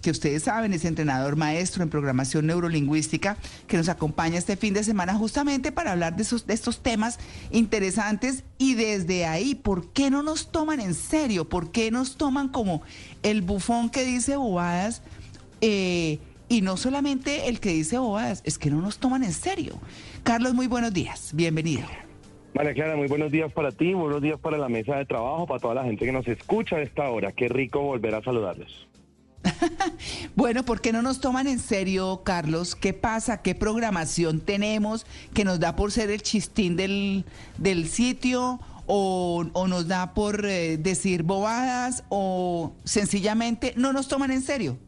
Que ustedes saben es entrenador maestro en programación neurolingüística que nos acompaña este fin de semana justamente para hablar de, esos, de estos temas interesantes y desde ahí, ¿por qué no nos toman en serio? ¿Por qué nos toman como el bufón que dice bobadas? Eh, y no solamente el que dice bobadas, es que no nos toman en serio. Carlos, muy buenos días, bienvenido. María Clara, muy buenos días para ti, buenos días para la mesa de trabajo, para toda la gente que nos escucha a esta hora. Qué rico volver a saludarlos. bueno, ¿por qué no nos toman en serio, Carlos? ¿Qué pasa? ¿Qué programación tenemos que nos da por ser el chistín del, del sitio? O, nos da por eh, decir bobadas? ¿O sencillamente no nos toman en serio?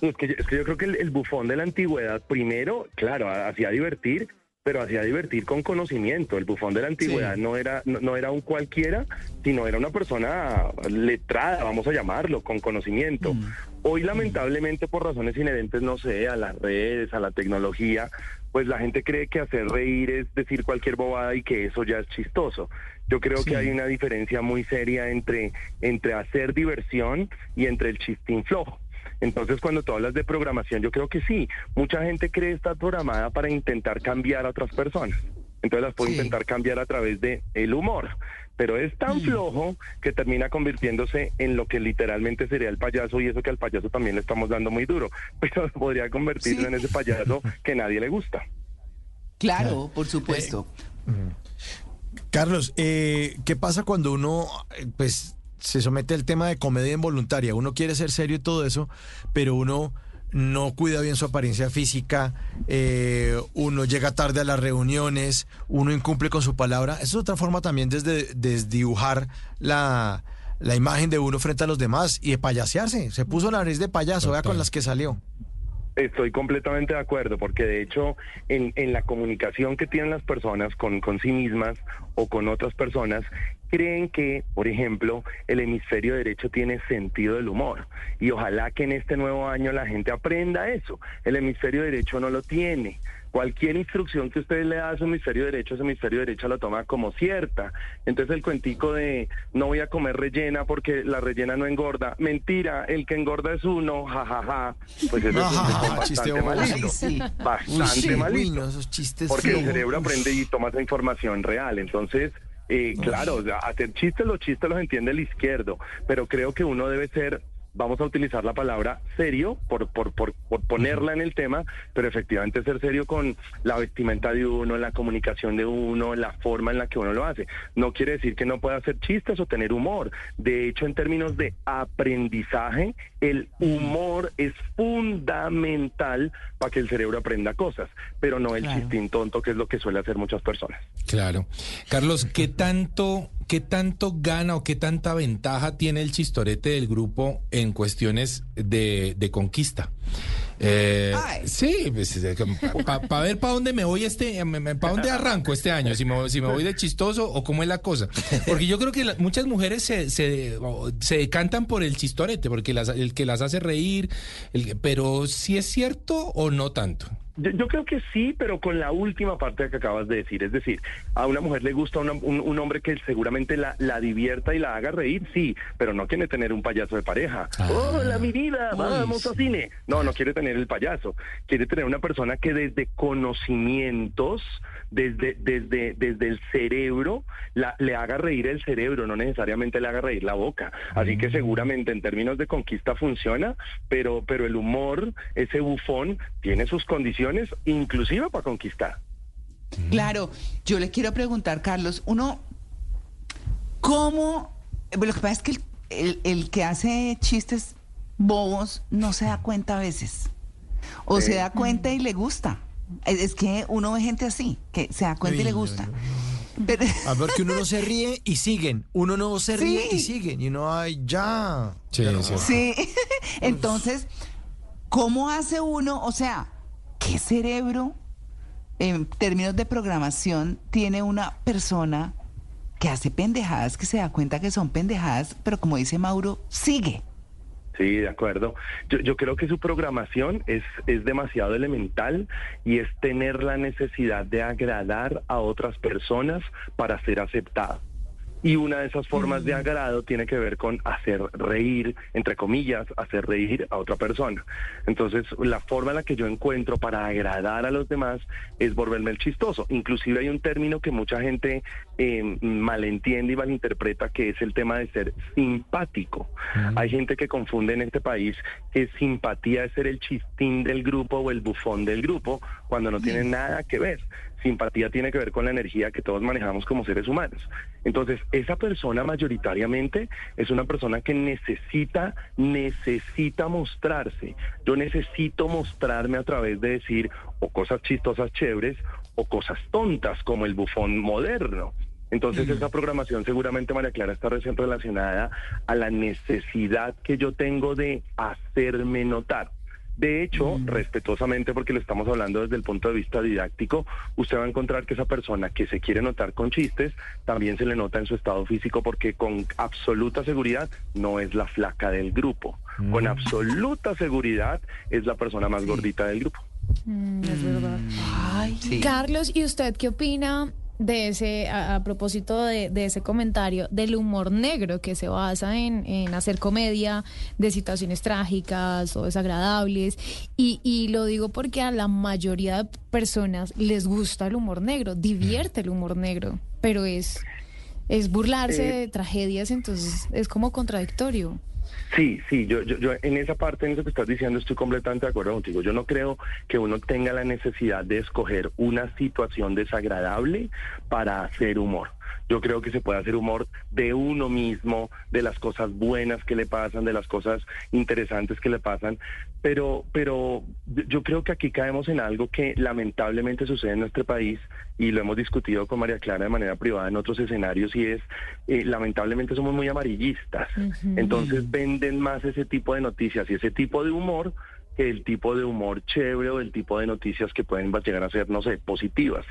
Es que, es que yo creo que el bufón de la antigüedad, primero, claro, hacía divertir, pero hacía divertir con conocimiento. El bufón de la antigüedad no, era, no, era un cualquiera, sino era una persona letrada, vamos a llamarlo, con conocimiento. Mm. Hoy, lamentablemente, por razones inherentes, no sé, a las redes, a la tecnología, pues la gente cree que hacer reír es decir cualquier bobada y que eso ya es chistoso. Yo creo que hay una diferencia muy seria entre, entre hacer diversión y entre el chistín flojo. Entonces, cuando tú hablas de programación, yo creo que sí, mucha gente cree estar programada para intentar cambiar a otras personas. Entonces las puede intentar cambiar a través de el humor, pero es tan mm. flojo que termina convirtiéndose en lo que literalmente sería el payaso y eso que al payaso también le estamos dando muy duro, pero podría convertirse en ese payaso que nadie le gusta. Claro, por supuesto. Eh, Carlos, eh, ¿qué pasa cuando uno, eh, pues, se somete al tema de comedia involuntaria. Uno quiere ser serio y todo eso, pero uno no cuida bien su apariencia física, eh, uno llega tarde a las reuniones, uno incumple con su palabra. Esa es otra forma también de desdibujar la, la imagen de uno frente a los demás y de payasearse. Se puso la nariz de payaso, vea con las que salió. Estoy completamente de acuerdo, porque de hecho en, en la comunicación que tienen las personas con, con sí mismas o con otras personas, creen que, por ejemplo, el hemisferio derecho tiene sentido del humor. Y ojalá que en este nuevo año la gente aprenda eso. El hemisferio derecho no lo tiene. Cualquier instrucción que usted le da a su hemisferio derecho, ese hemisferio derecho lo toma como cierta. Entonces el cuentico de no voy a comer rellena porque la rellena no engorda. Mentira, el que engorda es uno, jajaja. Ja, ja. Pues eso es bastante malito. Bastante malito. esos chistes porque el cerebro aprende y toma esa información real. Entonces, eh, claro, hacer chistes, los chistes los entiende el izquierdo, pero creo que uno debe ser vamos a utilizar la palabra serio por, por, por, ponerla en el tema, pero efectivamente ser serio con la vestimenta de uno, la comunicación de uno, la forma en la que uno lo hace. No quiere decir que no pueda hacer chistes o tener humor. De hecho, en términos de aprendizaje, el humor es fundamental para que el cerebro aprenda cosas, pero no el chistín tonto, que es lo que suele hacer muchas personas. Claro. Carlos, ¿qué tanto ¿qué tanto gana o qué tanta ventaja tiene el chistorete del grupo en cuestiones de, conquista? Eh, sí, pues, para ver para dónde me voy este, para dónde arranco este año, si me, si me voy de chistoso o cómo es la cosa. Porque yo creo que muchas mujeres se, se, decantan por el chistorete, porque el que las hace reír, pero si es cierto o no tanto. Yo, creo que sí, pero con la última parte que acabas de decir. Es decir, a una mujer le gusta un, hombre que seguramente la, la, divierta y la haga reír, sí, pero no quiere tener un payaso de pareja. Ah. Hola, mi vida, vamos a cine. No, no quiere tener el payaso. Quiere tener una persona que desde conocimientos, desde, desde, desde el cerebro, la, le haga reír el cerebro, no necesariamente le haga reír la boca. Así que mm. seguramente en términos de conquista funciona, pero, pero el humor, ese bufón, tiene sus condiciones inclusive para conquistar. Claro, yo le quiero preguntar, Carlos, uno, ¿cómo? Lo que pasa es que el, que hace chistes bobos no se da cuenta a veces. O se da cuenta y le gusta. Es, que uno ve gente así, que se da cuenta y le gusta. A ver que uno no se ríe y siguen, uno no se ríe y siguen, y no hay ya. Sí, sí. Entonces, ¿cómo hace uno? O sea, ¿qué cerebro en términos de programación tiene una persona que hace pendejadas, que se da cuenta que son pendejadas, pero como dice Mauro, sigue? Sí, de acuerdo. Yo, creo que su programación es, es demasiado elemental y es tener la necesidad de agradar a otras personas para ser aceptado. Y una de esas formas de mm. agrado tiene que ver con hacer reír, entre comillas, hacer reír a otra persona. Entonces, la forma en la que yo encuentro para agradar a los demás es volverme el chistoso. Inclusive hay un término que mucha gente eh, malentiende y malinterpreta, que es el tema de ser simpático. Mm. Hay gente que confunde en este país que simpatía es ser el chistín del grupo o el bufón del grupo, cuando no tiene nada que ver simpatía tiene que ver con la energía que todos manejamos como seres humanos. Entonces, esa persona mayoritariamente es una persona que necesita, necesita mostrarse. Yo necesito mostrarme a través de decir o cosas chistosas chéveres o cosas tontas como el bufón moderno. Entonces esa programación seguramente, María Clara, está recién relacionada a la necesidad que yo tengo de hacerme notar. De hecho, mm. respetuosamente, porque lo estamos hablando desde el punto de vista didáctico, usted va a encontrar que esa persona que se quiere notar con chistes, también se le nota en su estado físico porque con absoluta seguridad no es la flaca del grupo. Con mm. absoluta seguridad es la persona más gordita del grupo. Mm, es verdad. Carlos, ¿y usted qué opina de ese, a, propósito de, ese comentario, del humor negro que se basa en, hacer comedia de situaciones trágicas o desagradables. Y, y, lo digo porque a la mayoría de personas les gusta el humor negro, divierte el humor negro, pero es, es burlarse eh, de tragedias, entonces es como contradictorio. Sí, sí, yo, yo, yo en esa parte, en eso que estás diciendo, estoy completamente de acuerdo contigo. Yo no creo que uno tenga la necesidad de escoger una situación desagradable para hacer humor. Yo creo que se puede hacer humor de uno mismo, de las cosas buenas que le pasan, de las cosas interesantes que le pasan, pero, pero yo creo que aquí caemos en algo que lamentablemente sucede en nuestro país y lo hemos discutido con María Clara de manera privada en otros escenarios y es, eh, lamentablemente somos muy amarillistas, entonces venden más ese tipo de noticias y ese tipo de humor el tipo de humor chévere o el tipo de noticias que pueden llegar a ser, no sé, positivas.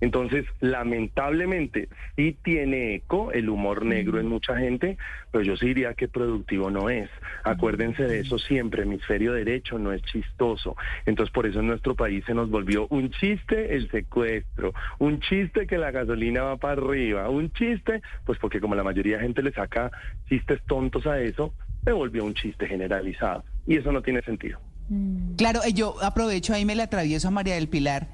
Entonces, lamentablemente, sí tiene eco el humor negro en mucha gente, pero yo sí diría que productivo no es. Acuérdense de eso siempre, hemisferio derecho no es chistoso. Entonces, por eso en nuestro país se nos volvió un chiste el secuestro, un chiste que la gasolina va para arriba, un chiste, pues porque como la mayoría de gente le saca chistes tontos a eso, se volvió un chiste generalizado. Y eso no tiene sentido. Claro, eh, yo aprovecho ahí me le atravieso a María del Pilar.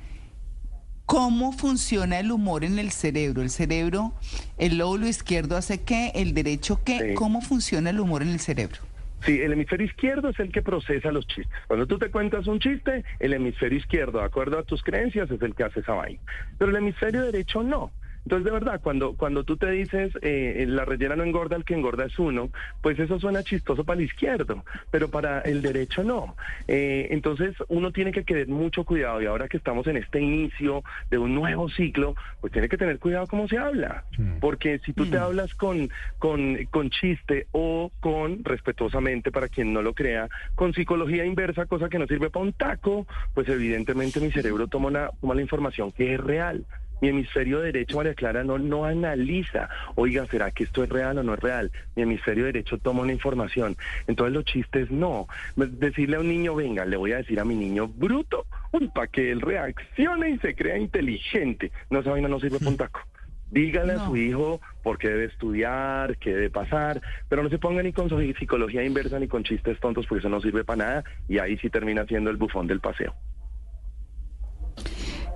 ¿Cómo funciona el humor en el cerebro? El cerebro, el lóbulo izquierdo hace qué, el derecho qué. ¿Cómo funciona el humor en el cerebro? Sí, el hemisferio izquierdo es el que procesa los chistes. Cuando tú te cuentas un chiste, el hemisferio izquierdo, de acuerdo a tus creencias, es el que hace esa vaina. Pero el hemisferio derecho no. Entonces, de verdad, cuando, cuando tú te dices eh, la rellena no engorda, el que engorda es uno, pues eso suena chistoso para el izquierdo, pero para el derecho no. Eh, entonces, uno tiene que tener mucho cuidado y ahora que estamos en este inicio de un nuevo ciclo, pues tiene que tener cuidado cómo se habla, mm. porque si tú te mm. hablas con, con, con chiste o con, respetuosamente para quien no lo crea, con psicología inversa, cosa que no sirve para un taco, pues evidentemente mi cerebro toma, una, toma la información que es real. Mi hemisferio derecho, María Clara, no, no analiza, oiga, ¿será que esto es real o no es real? Mi hemisferio derecho toma una información. Entonces los chistes no. Decirle a un niño, venga, le voy a decir a mi niño bruto, para que él reaccione y se crea inteligente. No, esa vaina no sirve para un taco. Dígale a su hijo por qué debe estudiar, qué debe pasar, pero no se ponga ni con psicología inversa ni con chistes tontos porque eso no sirve para nada y ahí sí termina siendo el bufón del paseo.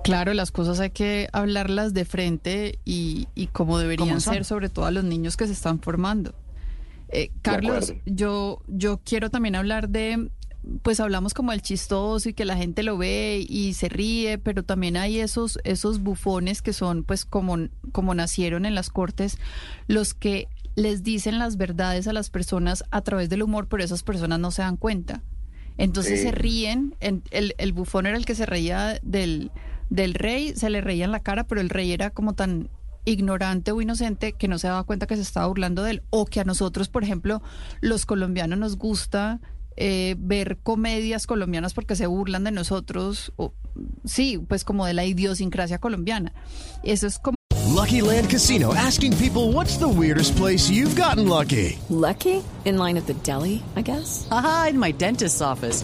Claro, las cosas hay que hablarlas de frente y, y como deberían ser, sobre todo a los niños que se están formando. Eh, Carlos, yo, yo quiero también hablar de, pues hablamos como el chistoso y que la gente lo ve y se ríe, pero también hay esos, esos bufones que son pues como, como nacieron en las cortes, los que les dicen las verdades a las personas a través del humor, pero esas personas no se dan cuenta. Entonces se ríen, el, el bufón era el que se reía del del rey se le reía en la cara, pero el rey era como tan ignorante o inocente que no se daba cuenta que se estaba burlando de él. O que a nosotros, por ejemplo, los colombianos nos gusta eh, ver comedias colombianas porque se burlan de nosotros. O, sí, pues como de la idiosincrasia colombiana. Eso es como... Lucky Land Casino, asking people what's the weirdest place you've gotten lucky. Lucky? In line at the deli, I guess. Aha, in my dentist's office.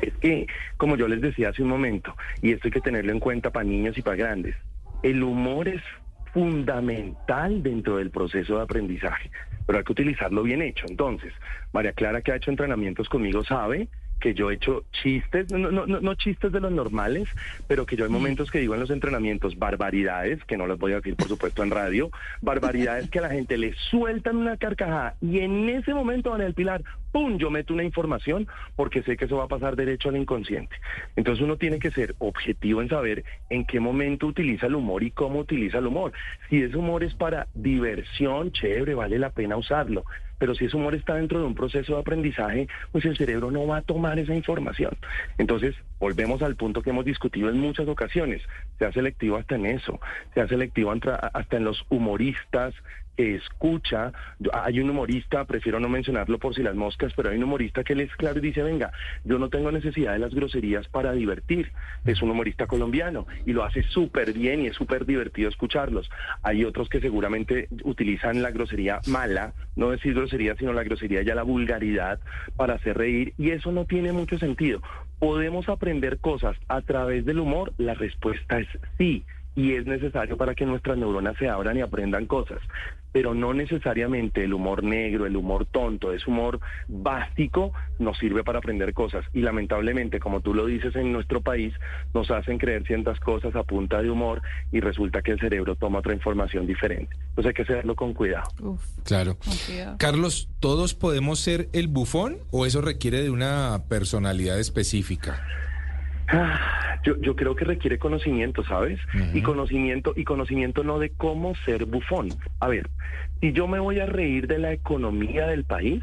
Es que, como yo les decía hace un momento, y esto hay que tenerlo en cuenta para niños y para grandes, el humor es fundamental dentro del proceso de aprendizaje, pero hay que utilizarlo bien hecho. Entonces, María Clara, que ha hecho entrenamientos conmigo, sabe que yo he hecho chistes, no, no, no, chistes de los normales, pero que yo hay momentos que digo en los entrenamientos barbaridades, que no les voy a decir por supuesto en radio, barbaridades que a la gente le sueltan una carcajada y en ese momento van el pilar, ¡pum! Yo meto una información porque sé que eso va a pasar derecho al inconsciente. Entonces uno tiene que ser objetivo en saber en qué momento utiliza el humor y cómo utiliza el humor. Si ese humor es para diversión, chévere, vale la pena usarlo pero si ese humor está dentro de un proceso de aprendizaje, pues el cerebro no va a tomar esa información. Entonces, volvemos al punto que hemos discutido en muchas ocasiones, sea selectivo hasta en eso, sea selectivo hasta en los humoristas, escucha, hay un humorista, prefiero no mencionarlo por si las moscas, pero hay un humorista que le es claro y dice, venga, yo no tengo necesidad de las groserías para divertir. Es un humorista colombiano y lo hace súper bien y es súper divertido escucharlos. Hay otros que seguramente utilizan la grosería mala, no decir grosería, sino la grosería ya la vulgaridad para hacer reír y eso no tiene mucho sentido. ¿Podemos aprender cosas a través del humor? La respuesta es sí y es necesario para que nuestras neuronas se abran y aprendan cosas pero no necesariamente el humor negro, el humor tonto, ese humor básico nos sirve para aprender cosas. Y lamentablemente, como tú lo dices en nuestro país, nos hacen creer ciertas cosas a punta de humor y resulta que el cerebro toma otra información diferente. Entonces hay que hacerlo con cuidado. claro. Carlos, ¿todos podemos ser el bufón o eso requiere de una personalidad específica? Ah, yo, yo creo que requiere conocimiento, ¿sabes? Y conocimiento, y conocimiento no de cómo ser bufón. A ver, si yo me voy a reír de la economía del país,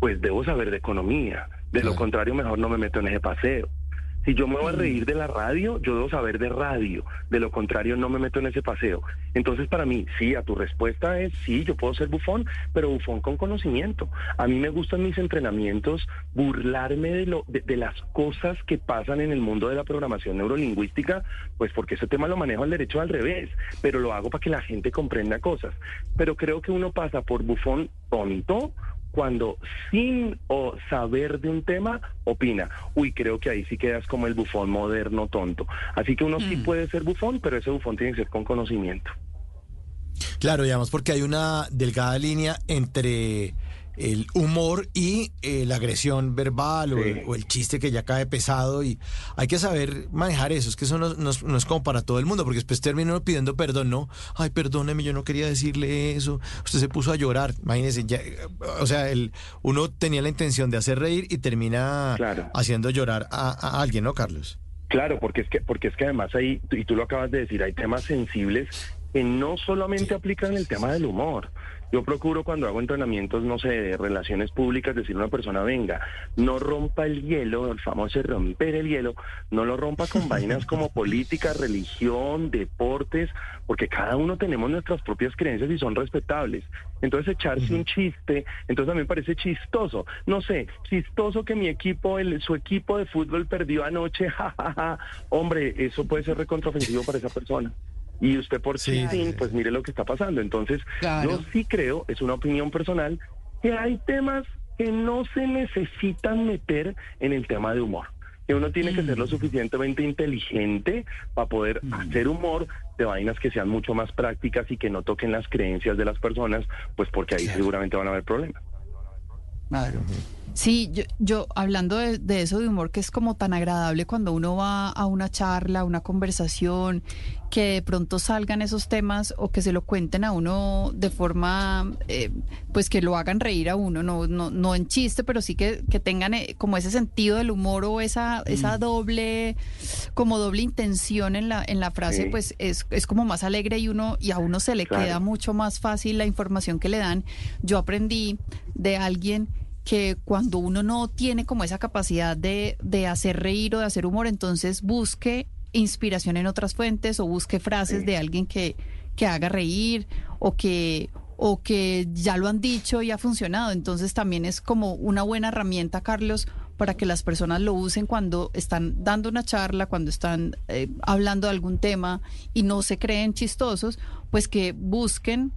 pues debo saber de economía. De lo contrario, mejor no me meto en ese paseo. Si yo me voy a reír de la radio, yo debo saber de radio. De lo contrario, no me meto en ese paseo. Entonces, para mí, sí, a tu respuesta es sí, yo puedo ser bufón, pero bufón con conocimiento. A mí me gustan mis entrenamientos burlarme de, lo, de, las cosas que pasan en el mundo de la programación neurolingüística, pues porque ese tema lo manejo al derecho al revés, pero lo hago para que la gente comprenda cosas. Pero creo que uno pasa por bufón tonto cuando sin o saber de un tema opina. Uy, creo que ahí sí quedas como el bufón moderno tonto. Así que uno sí mm. puede ser bufón, pero ese bufón tiene que ser con conocimiento. Claro, digamos, porque hay una delgada línea entre el humor y eh, la agresión verbal o, el chiste que ya cae pesado y hay que saber manejar eso, es que eso no, es como para todo el mundo, porque después termina pidiendo perdón, no, ay, perdóneme, yo no quería decirle eso, usted se puso a llorar, imagínese, ya, o sea, el, uno tenía la intención de hacer reír y termina haciendo llorar a, alguien, ¿no, Carlos? Claro, porque es que, porque es que además ahí, y tú lo acabas de decir, hay temas sensibles que no solamente aplican el tema del humor, yo procuro cuando hago entrenamientos, no sé, de relaciones públicas, decir a una persona, venga, no rompa el hielo, el famoso romper el hielo, no lo rompa con vainas como política, religión, deportes, porque cada uno tenemos nuestras propias creencias y son respetables. Entonces echarse un chiste, entonces a mí me parece chistoso. No sé, chistoso que mi equipo, el, su equipo de fútbol perdió anoche, jajaja. Hombre, eso puede ser recontraofensivo para esa persona y usted por sí, pues mire lo que está pasando. Entonces, yo sí creo, es una opinión personal, que hay temas que no se necesitan meter en el tema de humor. Que uno tiene que ser lo mm. suficientemente inteligente para poder mm. hacer humor de vainas que sean mucho más prácticas y que no toquen las creencias de las personas, pues porque ahí seguramente van a haber problemas. Claro. Sí, yo, yo hablando de, de, eso de humor que es como tan agradable cuando uno va a una charla, a una conversación, que de pronto salgan esos temas o que se lo cuenten a uno de forma, eh, pues que lo hagan reír a uno, no, no, no en chiste, pero sí que, que tengan eh, como ese sentido del humor o esa, esa mm. doble, como doble intención en la, en la frase, pues es, es como más alegre y uno, y a uno se le queda mucho más fácil la información que le dan. Yo aprendí de alguien que cuando uno no tiene como esa capacidad de, de hacer reír o de hacer humor, entonces busque inspiración en otras fuentes o busque frases de alguien que, que haga reír o que o que ya lo han dicho y ha funcionado. Entonces también es como una buena herramienta, Carlos, para que las personas lo usen cuando están dando una charla, cuando están eh, hablando de algún tema y no se creen chistosos, pues que busquen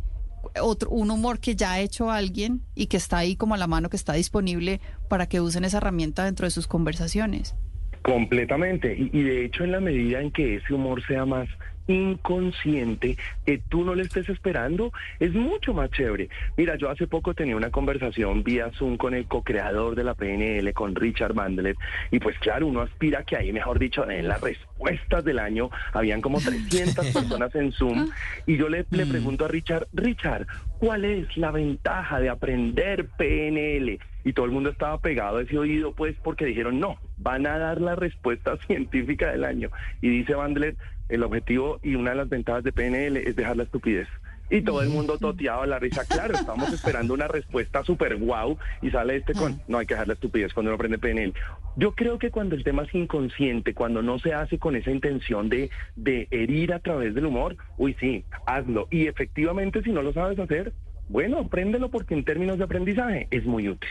otro, un humor que ya ha hecho alguien y que está ahí como a la mano, que está disponible para que usen esa herramienta dentro de sus conversaciones. Completamente. Y, y de hecho, en la medida en que ese humor sea más inconsciente que tú no le estés esperando es mucho más chévere. Mira, yo hace poco tenía una conversación vía Zoom con el co-creador de la PNL, con Richard Mandler, y pues claro, uno aspira que ahí, mejor dicho, en las respuestas del año, habían como 300 personas en Zoom, y yo le, le mm. pregunto a Richard, Richard, ¿cuál es la ventaja de aprender PNL? Y todo el mundo estaba pegado a ese oído, pues, porque dijeron, no, van a dar la respuesta científica del año. Y dice Bandler, el objetivo y una de las ventajas de PNL es dejar la estupidez. Y todo el mundo toteado a la risa. Claro, estamos esperando una respuesta súper guau y sale este con, no hay que dejar la estupidez cuando uno aprende PNL. Yo creo que cuando el tema es inconsciente, cuando no se hace con esa intención de, de herir a través del humor, uy, sí, hazlo. Y efectivamente, si no lo sabes hacer, bueno, apréndelo porque en términos de aprendizaje es muy útil.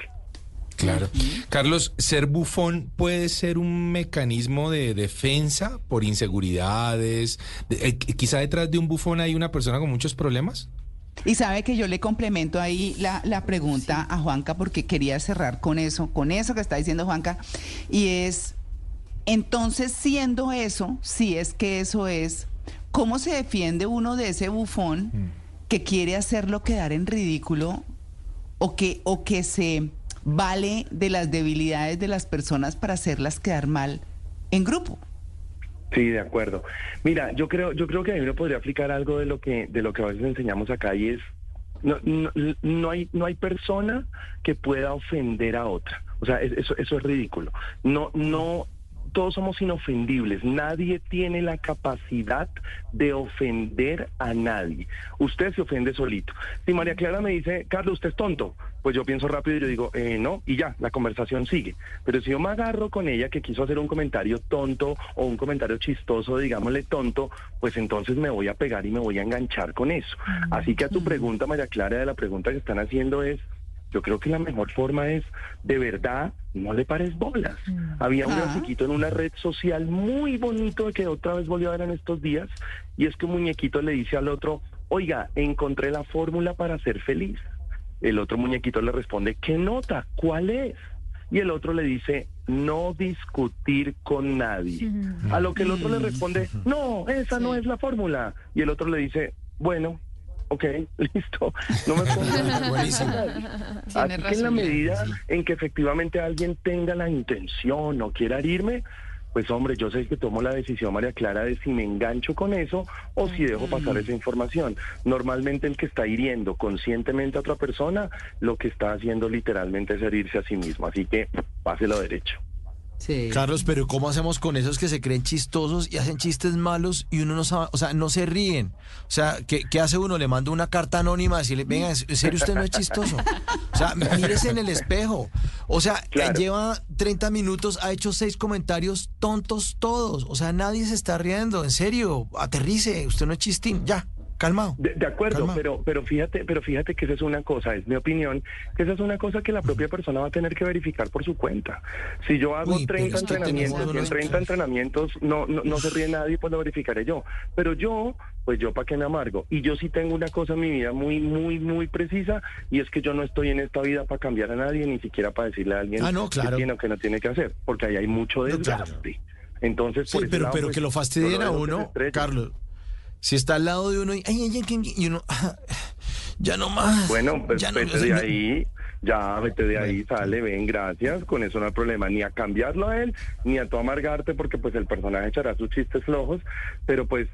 Claro. Carlos, ¿ser bufón puede ser un mecanismo de defensa por inseguridades? Eh, ¿Quizá detrás de un bufón hay una persona con muchos problemas? Y sabe que yo le complemento ahí la, la pregunta a Juanca porque quería cerrar con eso, con eso que está diciendo Juanca, y es, entonces siendo eso, si es que eso es, ¿cómo se defiende uno de ese bufón mm. que quiere hacerlo quedar en ridículo o que, o que se vale de las debilidades de las personas para hacerlas quedar mal en grupo. Sí, de acuerdo. Mira, yo creo, yo creo que a mí me podría aplicar algo de lo que, de lo que a veces enseñamos acá y es no, no, hay, no hay persona que pueda ofender a otra. O sea, eso, eso es ridículo. No, no, todos somos inofendibles, nadie tiene la capacidad de ofender a nadie. Usted se ofende solito. Si María Clara me dice, Carlos, usted es tonto, pues yo pienso rápido y yo digo, eh, no, y ya, la conversación sigue. Pero si yo me agarro con ella que quiso hacer un comentario tonto o un comentario chistoso, digámosle tonto, pues entonces me voy a pegar y me voy a enganchar con eso. Así que a tu pregunta, María Clara, de la pregunta que están haciendo es, yo creo que la mejor forma es, de verdad, no le pares bolas. Mm. Había un muñequito en una red social muy bonito que otra vez volvió a ver en estos días, y es que un muñequito le dice al otro, oiga, encontré la fórmula para ser feliz. El otro muñequito le responde, ¿qué nota? ¿Cuál es? Y el otro le dice, no discutir con nadie. A lo que el otro le responde, no, esa no es la fórmula. Y el otro le dice, bueno, ok, listo, no me pongo Buenísimo. Así que en la medida en que efectivamente alguien tenga la intención o quiera herirme, pues hombre, yo sé que tomo la decisión, María Clara, de si me engancho con eso o si dejo pasar esa información. Normalmente el que está hiriendo conscientemente a otra persona, lo que está haciendo literalmente es herirse a sí mismo. Así que páselo derecho. Carlos, pero ¿cómo hacemos con esos que se creen chistosos y hacen chistes malos y uno no sabe, o sea, no se ríen? O sea, ¿qué, hace uno? Le manda una carta anónima a decirle, venga, en serio usted no es chistoso. O sea, mírese en el espejo. O sea, lleva 30 minutos, ha hecho seis comentarios tontos todos. O sea, nadie se está riendo. En serio, aterrice, usted no es chistín, ya. Calmado. De, acuerdo, pero pero fíjate, pero fíjate que esa es una cosa, es mi opinión, que esa es una cosa que la propia persona va a tener que verificar por su cuenta. Si yo hago 30 entrenamientos y en 30 entrenamientos no, no, se ríe nadie, pues lo verificaré yo. Pero yo, pues yo para qué me amargo. Y yo sí tengo una cosa en mi vida muy, muy, muy precisa, y es que yo no estoy en esta vida para cambiar a nadie, ni siquiera para decirle a alguien ah, no, claro. que tiene o que no tiene que hacer, porque ahí hay mucho desgaste. Entonces, sí, pero, pero que lo fastidien a uno, Carlos si está al lado de uno y, ay, ay, y uno, ya no más. Bueno, pues vete de ahí, ya vete de ahí, sale, ven, gracias, con eso no hay problema, ni a cambiarlo a él, ni a tú amargarte, porque pues el personaje echará sus chistes flojos, pero pues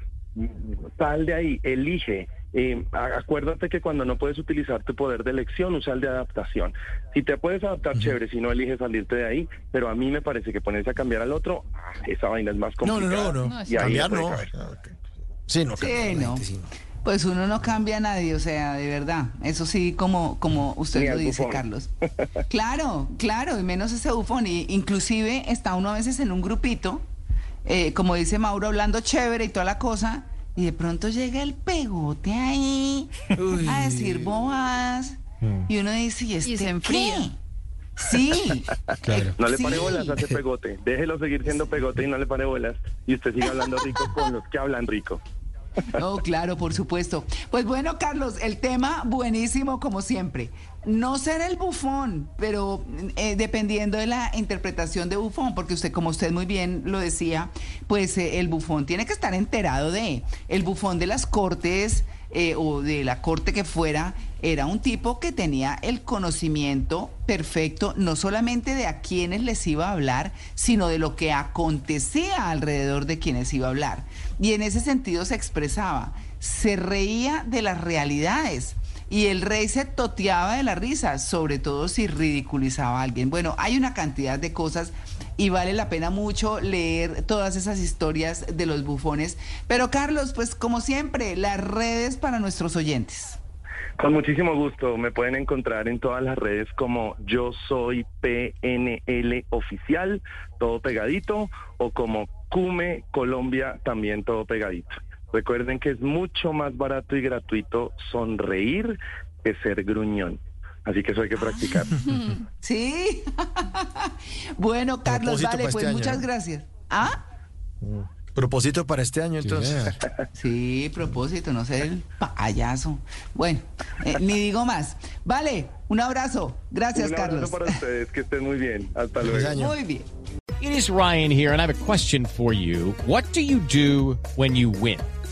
sal de ahí, elige. Eh, acuérdate que cuando no puedes utilizar tu poder de elección, usa el de adaptación. Si te puedes adaptar, chévere, si no eliges salirte de ahí, pero a mí me parece que ponerse a cambiar al otro, ah, esa vaina es más complicada. No, no, no, no. cambiar no. Sí, no, sí, no. Pues uno no cambia a nadie, o sea, de verdad. Eso sí, como, como usted lo dice, Carlos. Claro, claro, y menos ese bufón. Y inclusive está uno a veces en un grupito, eh, como dice Mauro, hablando chévere y toda la cosa, y de pronto llega el pegote ahí a decir boas. Mm. Y uno dice, ¿y, este y se enfría. Sí. Claro. No le pare bolas a ese pegote. Déjelo seguir siendo pegote y no le pare bolas. Y usted sigue hablando rico con los que hablan rico. No, claro, por supuesto. Pues bueno, Carlos, el tema buenísimo como siempre. No ser el bufón, pero eh, dependiendo de la interpretación de bufón, porque usted, como usted muy bien lo decía, pues eh, el bufón tiene que estar enterado de el bufón de las cortes eh, o de la corte que fuera, era un tipo que tenía el conocimiento perfecto, no solamente de a quienes les iba a hablar, sino de lo que acontecía alrededor de quienes iba a hablar. Y en ese sentido se expresaba, se reía de las realidades. Y el rey se toteaba de la risa, sobre todo si ridiculizaba a alguien. Bueno, hay una cantidad de cosas y vale la pena mucho leer todas esas historias de los bufones. Pero Carlos, pues como siempre, las redes para nuestros oyentes. Con muchísimo gusto, me pueden encontrar en todas las redes como yo soy PNL oficial, todo pegadito, o como Cume Colombia, también todo pegadito. Recuerden que es mucho más barato y gratuito sonreír que ser gruñón. Así que eso hay que practicar. Sí. bueno, Carlos, vale, pues este muchas gracias. ¿Ah? Mm. Propósito para este año, entonces. Sí, propósito, no ser el payaso. Bueno, eh, ni digo más. Vale, un abrazo. Gracias, un Carlos. para ustedes, que estén muy bien. Hasta luego. Muy bien. It is Ryan here, and I have a question for you. What do you do when you win?